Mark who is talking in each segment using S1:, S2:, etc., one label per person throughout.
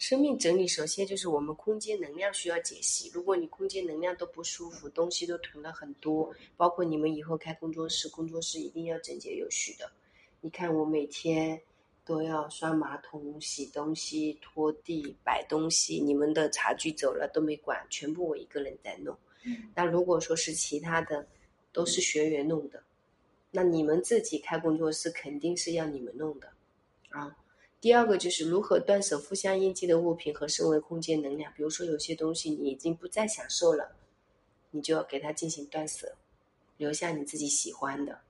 S1: 生命整理首先就是我们空间能量需要解析。如果你空间能量都不舒服，东西都囤了很多，包括你们以后开工作室，工作室一定要整洁有序的。你看我每天都要刷马桶、洗东西、拖地、摆东西，你们的茶具走了都没管，全部我一个人在弄。那如果说是其他的，都是学员弄的，那你们自己开工作室肯定是要你们弄的啊。第二个就是如何断舍负向印记的物品和身为空间能量，比如说有些东西你已经不再享受了，你就要给它进行断舍，留下你自己喜欢的。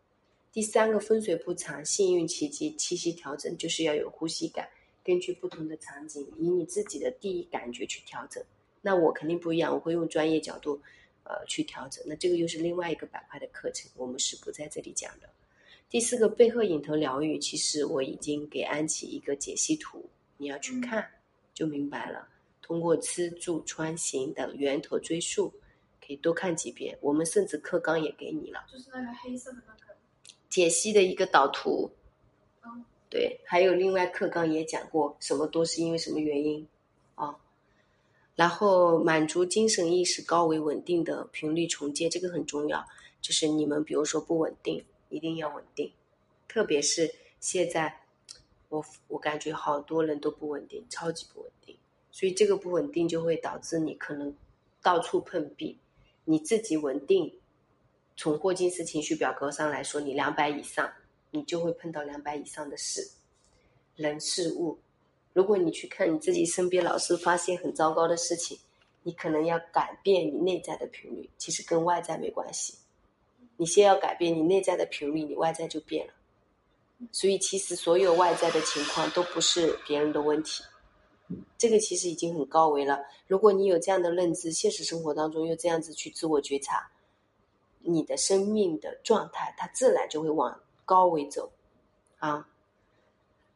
S1: 第三个风水不长，幸运奇迹气息调整，就是要有呼吸感，根据不同的场景，以你自己的第一感觉去调整。那我肯定不一样，我会用专业角度，呃，去调整。那这个又是另外一个板块的课程，我们是不在这里讲的。第四个背后隐头疗愈，其实我已经给安琪一个解析图，你要去看就明白了。通过吃住穿行的源头追溯，可以多看几遍。我们甚至课纲也给你了，
S2: 就是那个黑色的那个
S1: 解析的一个导图。
S2: 嗯，
S1: 对，还有另外课纲也讲过，什么都是因为什么原因啊。然后满足精神意识高维稳定的频率重建，这个很重要。就是你们比如说不稳定。一定要稳定，特别是现在，我我感觉好多人都不稳定，超级不稳定，所以这个不稳定就会导致你可能到处碰壁。你自己稳定，从霍金斯情绪表格上来说，你两百以上，你就会碰到两百以上的事，人事物。如果你去看你自己身边，老是发现很糟糕的事情，你可能要改变你内在的频率，其实跟外在没关系。你先要改变你内在的频率，你外在就变了。所以其实所有外在的情况都不是别人的问题，这个其实已经很高维了。如果你有这样的认知，现实生活当中又这样子去自我觉察，你的生命的状态，它自然就会往高维走。啊，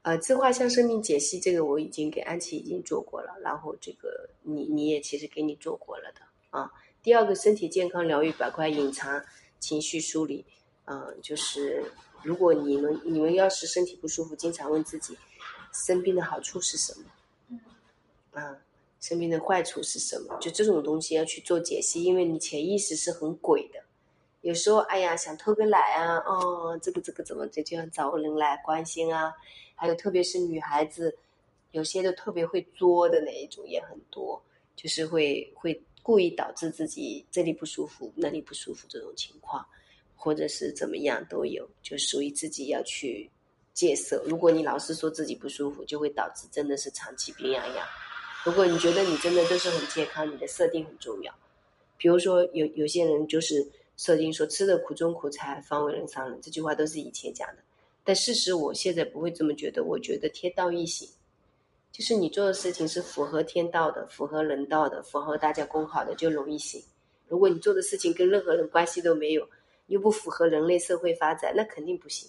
S1: 呃，自画像生命解析这个我已经给安琪已经做过了，然后这个你你也其实给你做过了的啊。第二个身体健康疗愈板块隐藏。情绪梳理，嗯，就是如果你们你们要是身体不舒服，经常问自己，生病的好处是什么？嗯，啊，生病的坏处是什么？就这种东西要去做解析，因为你潜意识是很鬼的。有时候，哎呀，想偷个懒啊，哦，这个这个怎么这就要找人来关心啊？还有，特别是女孩子，有些都特别会作的那一种也很多，就是会会。故意导致自己这里不舒服，那里不舒服这种情况，或者是怎么样都有，就属于自己要去戒色。如果你老是说自己不舒服，就会导致真的是长期病殃殃。如果你觉得你真的都是很健康，你的设定很重要。比如说有有些人就是设定说吃的苦中苦才方为人上人，这句话都是以前讲的，但事实我现在不会这么觉得，我觉得天道易行。就是你做的事情是符合天道的，符合人道的，符合大家公好的，就容易行。如果你做的事情跟任何人关系都没有，又不符合人类社会发展，那肯定不行，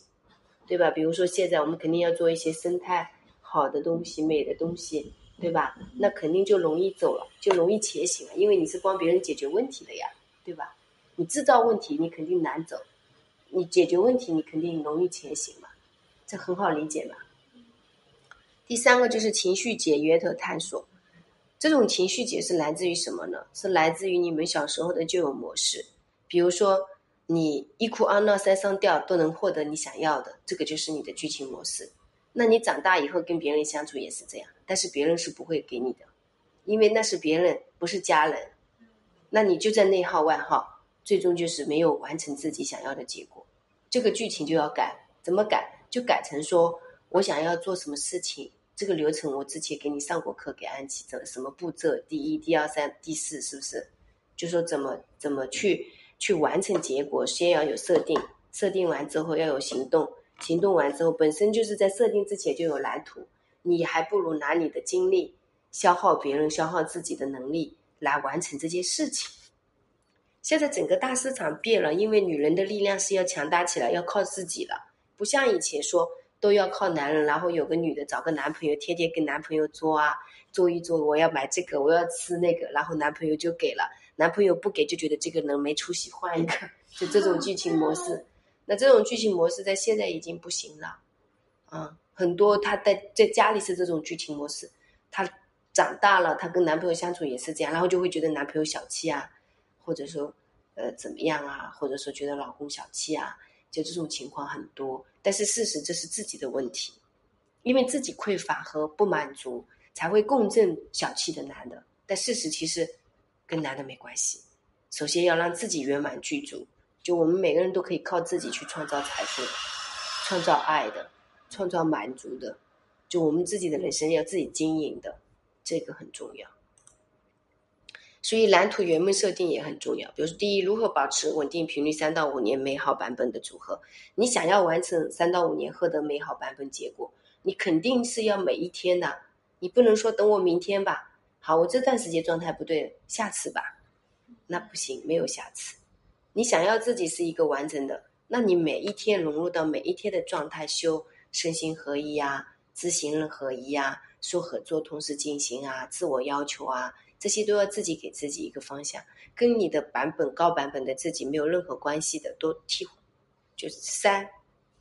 S1: 对吧？比如说现在我们肯定要做一些生态好的东西、美的东西，对吧？那肯定就容易走了，就容易前行了，因为你是帮别人解决问题的呀，对吧？你制造问题，你肯定难走；你解决问题，你肯定容易前行嘛，这很好理解嘛。第三个就是情绪解约的探索，这种情绪解是来自于什么呢？是来自于你们小时候的旧有模式，比如说你一哭二闹三上吊都能获得你想要的，这个就是你的剧情模式。那你长大以后跟别人相处也是这样，但是别人是不会给你的，因为那是别人，不是家人。那你就在内耗外耗，最终就是没有完成自己想要的结果。这个剧情就要改，怎么改？就改成说我想要做什么事情。这个流程我之前给你上过课，给安琪怎什么步骤？第一、第二、三、第四，是不是？就说怎么怎么去去完成结果，先要有设定，设定完之后要有行动，行动完之后本身就是在设定之前就有蓝图，你还不如拿你的精力消耗别人，消耗自己的能力来完成这件事情。现在整个大市场变了，因为女人的力量是要强大起来，要靠自己了，不像以前说。都要靠男人，然后有个女的找个男朋友，天天跟男朋友作啊，作一作，我要买这个，我要吃那个，然后男朋友就给了，男朋友不给就觉得这个人没出息，换一个，就这种剧情模式。那这种剧情模式在现在已经不行了，啊，很多他在在家里是这种剧情模式，他长大了，她跟男朋友相处也是这样，然后就会觉得男朋友小气啊，或者说呃怎么样啊，或者说觉得老公小气啊，就这种情况很多。但是事实这是自己的问题，因为自己匮乏和不满足，才会共振小气的男的。但事实其实跟男的没关系。首先要让自己圆满具足，就我们每个人都可以靠自己去创造财富，创造爱的，创造满足的。就我们自己的人生要自己经营的，这个很重要。所以蓝图原本设定也很重要。比如说，第一，如何保持稳定频率三到五年美好版本的组合？你想要完成三到五年获得美好版本结果，你肯定是要每一天的，你不能说等我明天吧。好，我这段时间状态不对，下次吧。那不行，没有下次。你想要自己是一个完整的，那你每一天融入到每一天的状态，修身心合一啊，知行人合一啊，说合作同时进行啊，自我要求啊。这些都要自己给自己一个方向，跟你的版本高版本的自己没有任何关系的，都替，就是三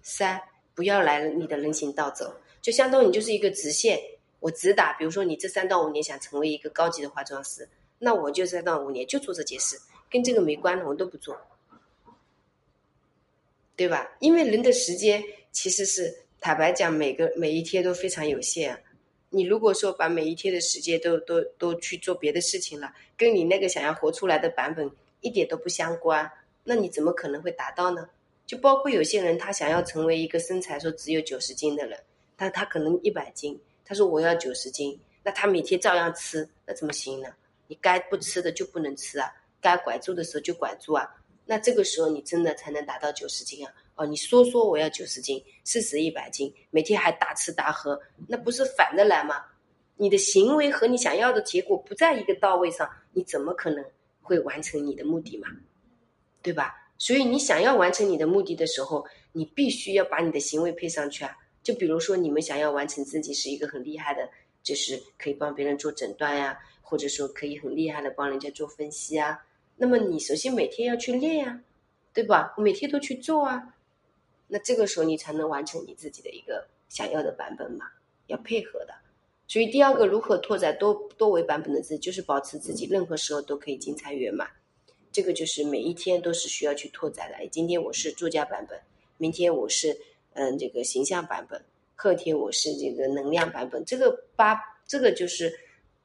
S1: 三，不要来你的人行道走，就相当于你就是一个直线，我直打。比如说你这三到五年想成为一个高级的化妆师，那我就三到五年就做这件事，跟这个没关的我都不做，对吧？因为人的时间其实是坦白讲，每个每一天都非常有限。你如果说把每一天的时间都都都去做别的事情了，跟你那个想要活出来的版本一点都不相关，那你怎么可能会达到呢？就包括有些人，他想要成为一个身材说只有九十斤的人，他他可能一百斤，他说我要九十斤，那他每天照样吃，那怎么行呢？你该不吃的就不能吃啊，该管住的时候就管住啊，那这个时候你真的才能达到九十斤啊。哦，你说说我要九十斤，四十一百斤，每天还大吃大喝，那不是反着来吗？你的行为和你想要的结果不在一个到位上，你怎么可能会完成你的目的嘛？对吧？所以你想要完成你的目的的时候，你必须要把你的行为配上去啊。就比如说，你们想要完成自己是一个很厉害的，就是可以帮别人做诊断呀，或者说可以很厉害的帮人家做分析啊，那么你首先每天要去练呀，对吧？我每天都去做啊。那这个时候你才能完成你自己的一个想要的版本嘛，要配合的。所以第二个，如何拓展多多维版本的自己，就是保持自己任何时候都可以精彩圆满。这个就是每一天都是需要去拓展的。今天我是作家版本，明天我是嗯这个形象版本，后天我是这个能量版本。这个八这个就是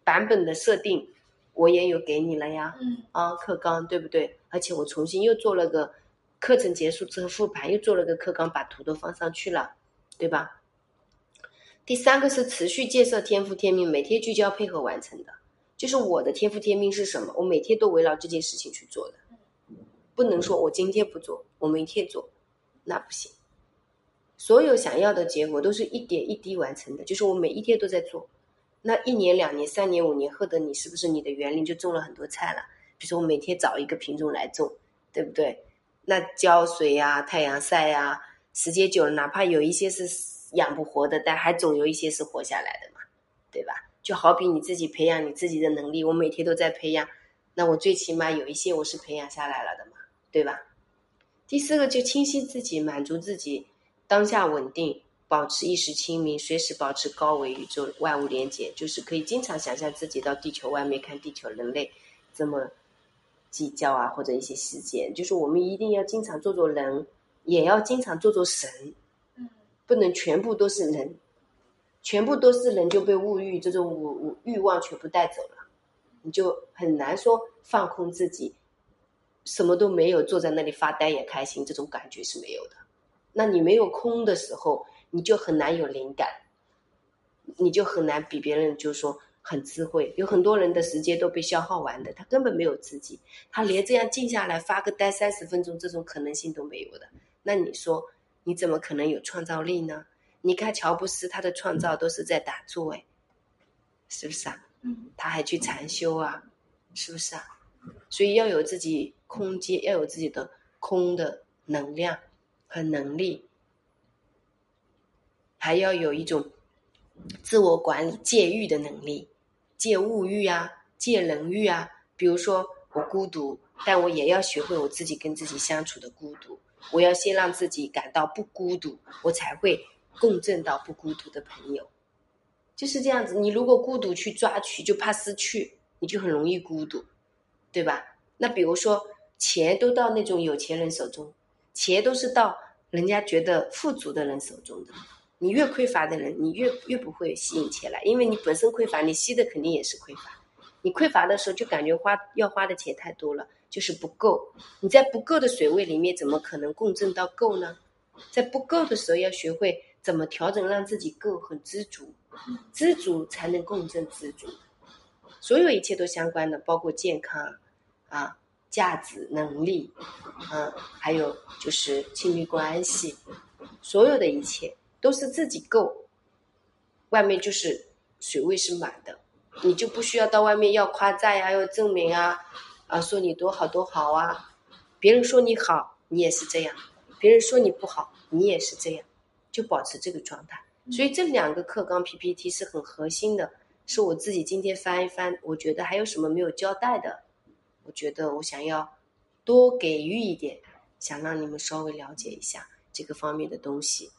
S1: 版本的设定，我也有给你了呀。
S2: 嗯
S1: 啊，课纲对不对？而且我重新又做了个。课程结束之后复盘，又做了个课纲，把图都放上去了，对吧？第三个是持续建设天赋天命，每天聚焦配合完成的，就是我的天赋天命是什么？我每天都围绕这件事情去做的，不能说我今天不做，我明天做，那不行。所有想要的结果都是一点一滴完成的，就是我每一天都在做。那一年、两年、三年、五年后的你，是不是你的园林就种了很多菜了？比如说我每天找一个品种来种，对不对？那浇水呀，太阳晒呀，时间久了，哪怕有一些是养不活的，但还总有一些是活下来的嘛，对吧？就好比你自己培养你自己的能力，我每天都在培养，那我最起码有一些我是培养下来了的嘛，对吧？第四个就清晰自己，满足自己，当下稳定，保持意识清明，随时保持高维宇宙万物连接，就是可以经常想象自己到地球外面看地球人类这么。计较啊，或者一些事件，就是我们一定要经常做做人，也要经常做做神，
S2: 嗯，
S1: 不能全部都是人，全部都是人就被物欲这种物物欲望全部带走了，你就很难说放空自己，什么都没有，坐在那里发呆也开心，这种感觉是没有的。那你没有空的时候，你就很难有灵感，你就很难比别人就说。很智慧，有很多人的时间都被消耗完的，他根本没有自己，他连这样静下来发个呆三十分钟这种可能性都没有的。那你说你怎么可能有创造力呢？你看乔布斯他的创造都是在打坐，哎，是不是啊？
S2: 嗯，
S1: 他还去禅修啊，是不是啊？所以要有自己空间，要有自己的空的能量和能力，还要有一种自我管理、戒欲的能力。戒物欲啊，戒人欲啊。比如说，我孤独，但我也要学会我自己跟自己相处的孤独。我要先让自己感到不孤独，我才会共振到不孤独的朋友。就是这样子。你如果孤独去抓取，就怕失去，你就很容易孤独，对吧？那比如说，钱都到那种有钱人手中，钱都是到人家觉得富足的人手中的。你越匮乏的人，你越越不会吸引钱来，因为你本身匮乏，你吸的肯定也是匮乏。你匮乏的时候，就感觉花要花的钱太多了，就是不够。你在不够的水位里面，怎么可能共振到够呢？在不够的时候，要学会怎么调整，让自己够，很知足，知足才能共振知足。所有一切都相关的，包括健康，啊，价值、能力，嗯，还有就是亲密关系，所有的一切都是自己够，外面就是水位是满的。你就不需要到外面要夸赞呀，要证明啊，啊，说你多好多好啊，别人说你好，你也是这样；别人说你不好，你也是这样，就保持这个状态。所以这两个课纲 PPT 是很核心的，是我自己今天翻一翻，我觉得还有什么没有交代的，我觉得我想要多给予一点，想让你们稍微了解一下这个方面的东西。